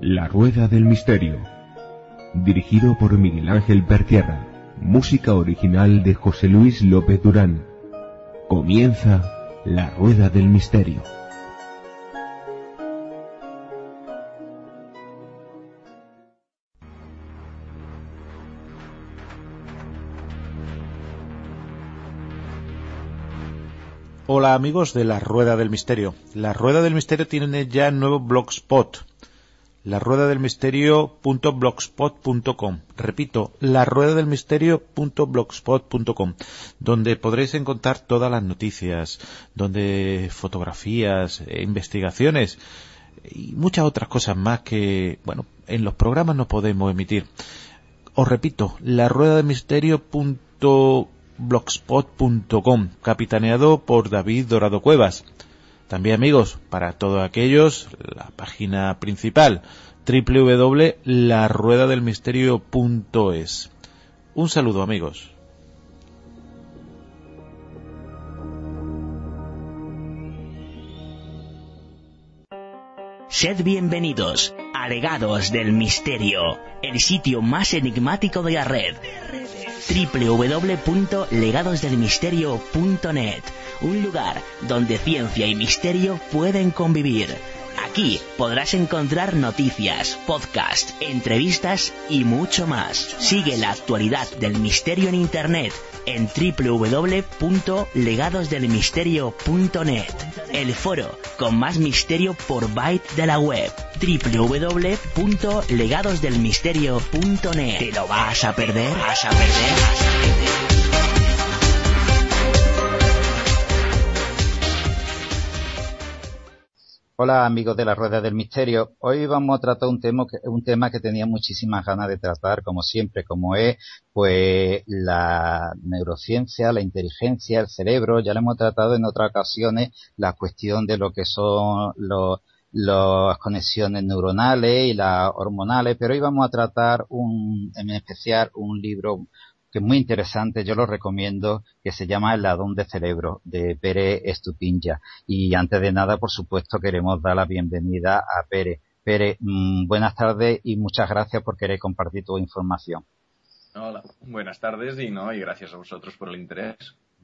La Rueda del Misterio. Dirigido por Miguel Ángel Pertierra. Música original de José Luis López Durán. Comienza La Rueda del Misterio. Hola amigos de La Rueda del Misterio. La Rueda del Misterio tiene ya nuevo blogspot la rueda del misterio.blogspot.com. Repito, la rueda del misterio.blogspot.com, donde podréis encontrar todas las noticias, donde fotografías, e investigaciones y muchas otras cosas más que, bueno, en los programas no podemos emitir. Os repito, la rueda del misterio.blogspot.com, capitaneado por David Dorado Cuevas. También amigos, para todos aquellos, la página principal www.laruedadelmisterio.es. Un saludo amigos. Sed bienvenidos a Legados del Misterio, el sitio más enigmático de la red www.legadosdelmisterio.net, un lugar donde ciencia y misterio pueden convivir. Aquí podrás encontrar noticias, podcasts, entrevistas y mucho más. Sigue la actualidad del misterio en Internet en www.legadosdelmisterio.net, el foro con más misterio por byte de la web www.legadosdelmisterio.net. ¿Te lo vas a perder? ¿Vas a perder? ¿Vas a perder? Hola amigos de la Rueda del Misterio. Hoy vamos a tratar un tema, que, un tema que tenía muchísimas ganas de tratar, como siempre, como es pues la neurociencia, la inteligencia, el cerebro. Ya lo hemos tratado en otras ocasiones, la cuestión de lo que son los las conexiones neuronales y las hormonales, pero hoy vamos a tratar un, en especial un libro que es muy interesante, yo lo recomiendo, que se llama El ladón de cerebro, de Pere Estupinja. Y antes de nada, por supuesto, queremos dar la bienvenida a Pere. Pere, mmm, buenas tardes y muchas gracias por querer compartir tu información. Hola, buenas tardes y no, y gracias a vosotros por el interés.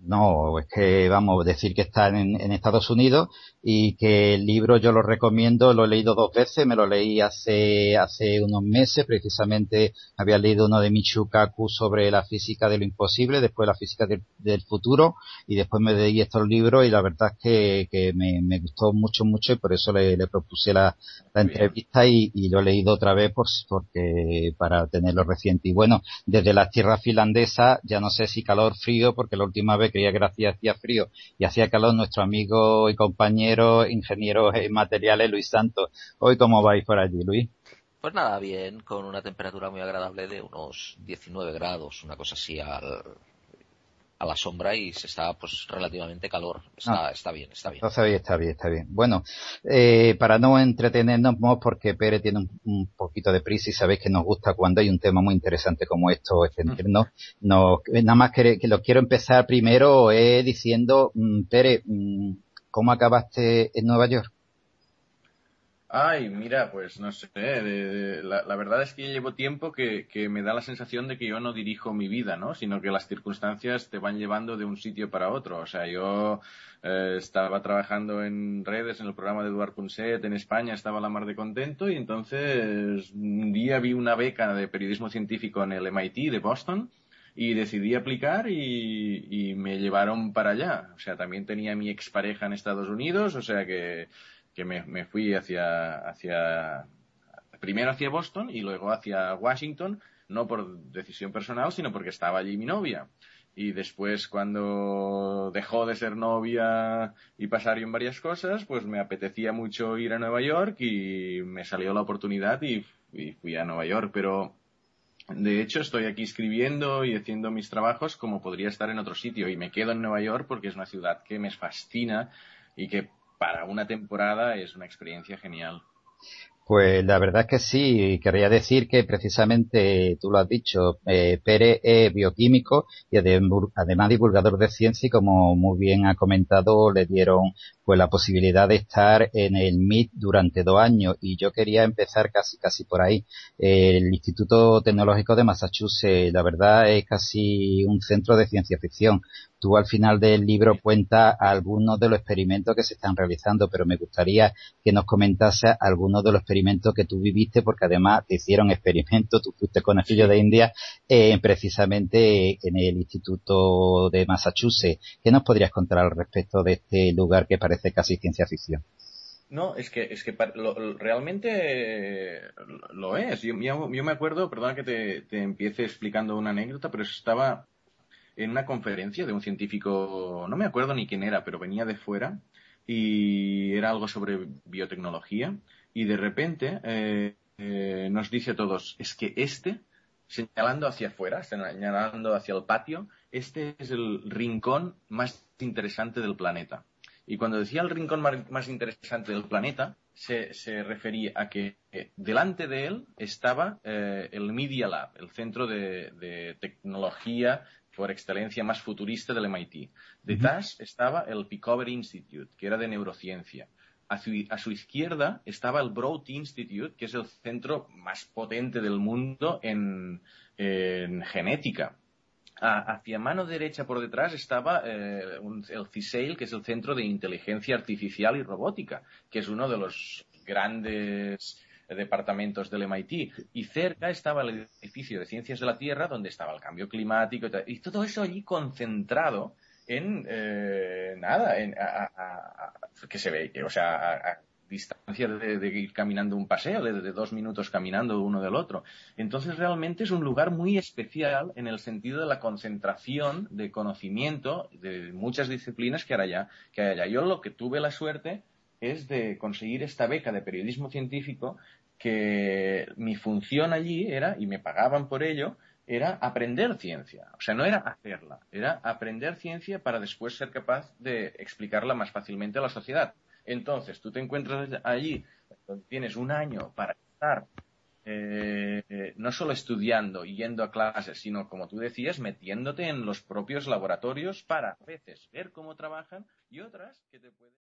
No, es que vamos a decir que está en, en, Estados Unidos y que el libro yo lo recomiendo, lo he leído dos veces, me lo leí hace, hace unos meses, precisamente había leído uno de Michio Kaku sobre la física de lo imposible, después la física de, del futuro y después me leí estos libros y la verdad es que, que me, me, gustó mucho, mucho y por eso le, le propuse la, la entrevista y, y, lo he leído otra vez por, porque, para tenerlo reciente. Y bueno, desde las tierras finlandesas, ya no sé si calor, frío, porque la última vez creía que hacía frío y hacía calor nuestro amigo y compañero ingeniero en materiales Luis Santos. Hoy cómo vais por allí, Luis? Pues nada, bien, con una temperatura muy agradable de unos 19 grados, una cosa así al, a la sombra y se está pues relativamente calor. Está, ah, está bien, está bien. Está bien, está bien, está bien. Bueno, eh, para no entretenernos porque Pérez tiene un, un, poquito de prisa y sabéis que nos gusta cuando hay un tema muy interesante como esto, extendernos. Mm. No, nada más que, que, lo quiero empezar primero eh, diciendo, mm, Pérez, mm, ¿cómo acabaste en Nueva York? Ay, mira, pues no sé. La, verdad es que llevo tiempo que, que, me da la sensación de que yo no dirijo mi vida, ¿no? Sino que las circunstancias te van llevando de un sitio para otro. O sea, yo eh, estaba trabajando en redes en el programa de Eduard Punset en España, estaba la mar de contento y entonces un día vi una beca de periodismo científico en el MIT de Boston y decidí aplicar y, y me llevaron para allá. O sea, también tenía mi expareja en Estados Unidos, o sea que que me, me fui hacia, hacia, primero hacia Boston y luego hacia Washington, no por decisión personal, sino porque estaba allí mi novia. Y después, cuando dejó de ser novia y pasaron varias cosas, pues me apetecía mucho ir a Nueva York y me salió la oportunidad y, fui a Nueva York. Pero, de hecho, estoy aquí escribiendo y haciendo mis trabajos como podría estar en otro sitio. Y me quedo en Nueva York porque es una ciudad que me fascina y que para una temporada es una experiencia genial. Pues la verdad es que sí, quería decir que precisamente tú lo has dicho, eh, Pérez es bioquímico y además divulgador de ciencia y como muy bien ha comentado le dieron pues la posibilidad de estar en el MIT durante dos años y yo quería empezar casi casi por ahí. El Instituto Tecnológico de Massachusetts, la verdad es casi un centro de ciencia ficción. Tú al final del libro cuentas algunos de los experimentos que se están realizando, pero me gustaría que nos comentase algunos de los experimentos que tú viviste, porque además te hicieron experimentos, tú fuiste con conejillo de India, eh, precisamente en el Instituto de Massachusetts. ¿Qué nos podrías contar al respecto de este lugar que parece casi ciencia ficción? No, es que, es que realmente lo es. Yo, me acuerdo, perdona que te, te, empiece explicando una anécdota, pero estaba en una conferencia de un científico, no me acuerdo ni quién era, pero venía de fuera y era algo sobre biotecnología y de repente eh, eh, nos dice a todos, es que este, señalando hacia afuera, señalando hacia el patio, este es el rincón más interesante del planeta. Y cuando decía el rincón más interesante del planeta, se, refería a que eh, delante de él estaba el Media Lab, el centro de, tecnología por excelencia más futurista del MIT. Detrás estaba el Picover Institute, que era de neurociencia. A su, izquierda estaba el Broad Institute, que es el centro más potente del mundo en, genética. hacia mano derecha por detrás estaba eh, el CISAIL, que es el Centro de Inteligencia Artificial y Robótica, que es uno de los grandes departamentos del MIT. Y cerca estaba el edificio de Ciencias de la Tierra, donde estaba el cambio climático y, todo eso allí concentrado en eh, nada, en, que se ve, o sea, a, distancia de, ir caminando un paseo, de, dos minutos caminando uno del otro. Entonces realmente es un lugar muy especial en el sentido de la concentración de conocimiento de muchas disciplinas que allá. Que hay allá. Yo lo que tuve la suerte es de conseguir esta beca de periodismo científico que mi función allí era, y me pagaban por ello, era aprender ciencia. O sea, no era hacerla, era aprender ciencia para después ser capaz de explicarla más fácilmente a la sociedad. Entonces, tú te encuentras allí, donde tienes un año para estar eh, no solo estudiando y yendo a clases, sino, como tú decías, metiéndote en los propios laboratorios para a veces ver cómo trabajan y otras que te pueden.